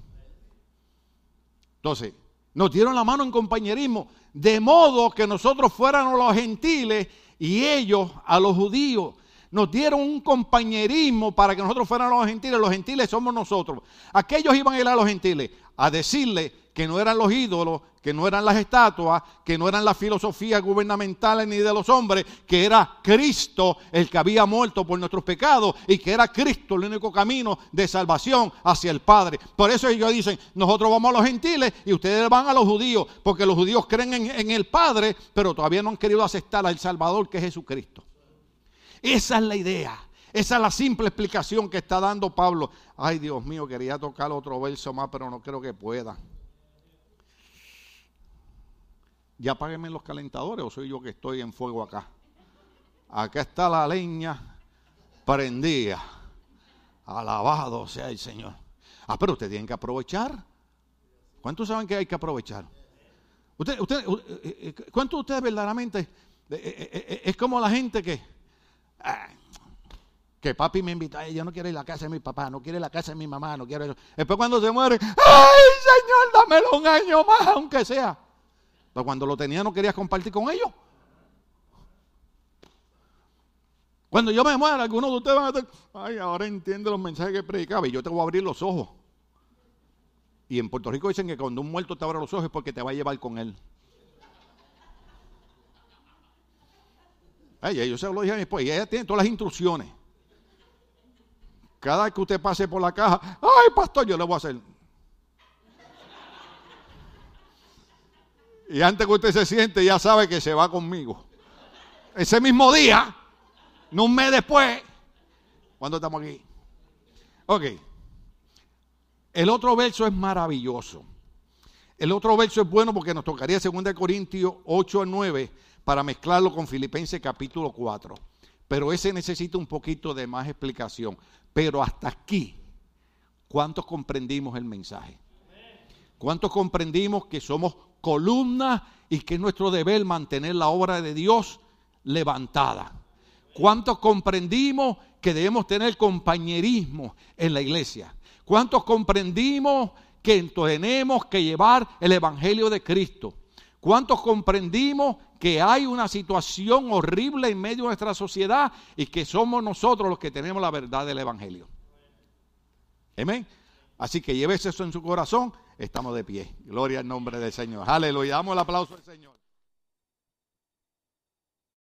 Entonces, nos dieron la mano en compañerismo, de modo que nosotros fuéramos los gentiles y ellos a los judíos. Nos dieron un compañerismo para que nosotros fuéramos los gentiles. Los gentiles somos nosotros. Aquellos iban a ir a los gentiles a decirle que no eran los ídolos, que no eran las estatuas, que no eran las filosofías gubernamentales ni de los hombres, que era Cristo el que había muerto por nuestros pecados y que era Cristo el único camino de salvación hacia el Padre. Por eso ellos dicen, nosotros vamos a los gentiles y ustedes van a los judíos, porque los judíos creen en, en el Padre, pero todavía no han querido aceptar al Salvador que es Jesucristo. Esa es la idea. Esa es la simple explicación que está dando Pablo. Ay, Dios mío, quería tocar otro verso más, pero no creo que pueda. Ya apáguenme los calentadores o soy yo que estoy en fuego acá. Acá está la leña prendida. Alabado sea el Señor. Ah, pero ustedes tienen que aprovechar. ¿Cuántos saben que hay que aprovechar? Usted, usted, eh, eh, ¿Cuántos de ustedes verdaderamente eh, es como la gente que ah, que papi me invita, ella no quiere ir a la casa de mi papá, no quiere ir a la casa de mi mamá, no quiere eso. Después cuando se muere, ay Señor, dámelo un año más, aunque sea. Pero cuando lo tenía no querías compartir con ellos. Cuando yo me muera, algunos de ustedes van a decir, ay, ahora entiende los mensajes que predicaba y yo te voy a abrir los ojos. Y en Puerto Rico dicen que cuando un muerto te abre los ojos es porque te va a llevar con él. Ay, yo se lo dije a mi esposa y ella tiene todas las instrucciones. Cada vez que usted pase por la caja, ay, pastor, yo le voy a hacer. Y antes que usted se siente, ya sabe que se va conmigo. Ese mismo día, no un mes después, cuando estamos aquí. Ok. El otro verso es maravilloso. El otro verso es bueno porque nos tocaría 2 Corintios 8 a 9 para mezclarlo con Filipenses capítulo 4. Pero ese necesita un poquito de más explicación. Pero hasta aquí, ¿cuántos comprendimos el mensaje? ¿Cuántos comprendimos que somos columna y que es nuestro deber mantener la obra de Dios levantada. ¿Cuántos comprendimos que debemos tener compañerismo en la iglesia? ¿Cuántos comprendimos que tenemos que llevar el Evangelio de Cristo? ¿Cuántos comprendimos que hay una situación horrible en medio de nuestra sociedad y que somos nosotros los que tenemos la verdad del Evangelio? Amén. Así que llévese eso en su corazón estamos de pie. Gloria al nombre del Señor. Aleluya. Damos el aplauso al Señor.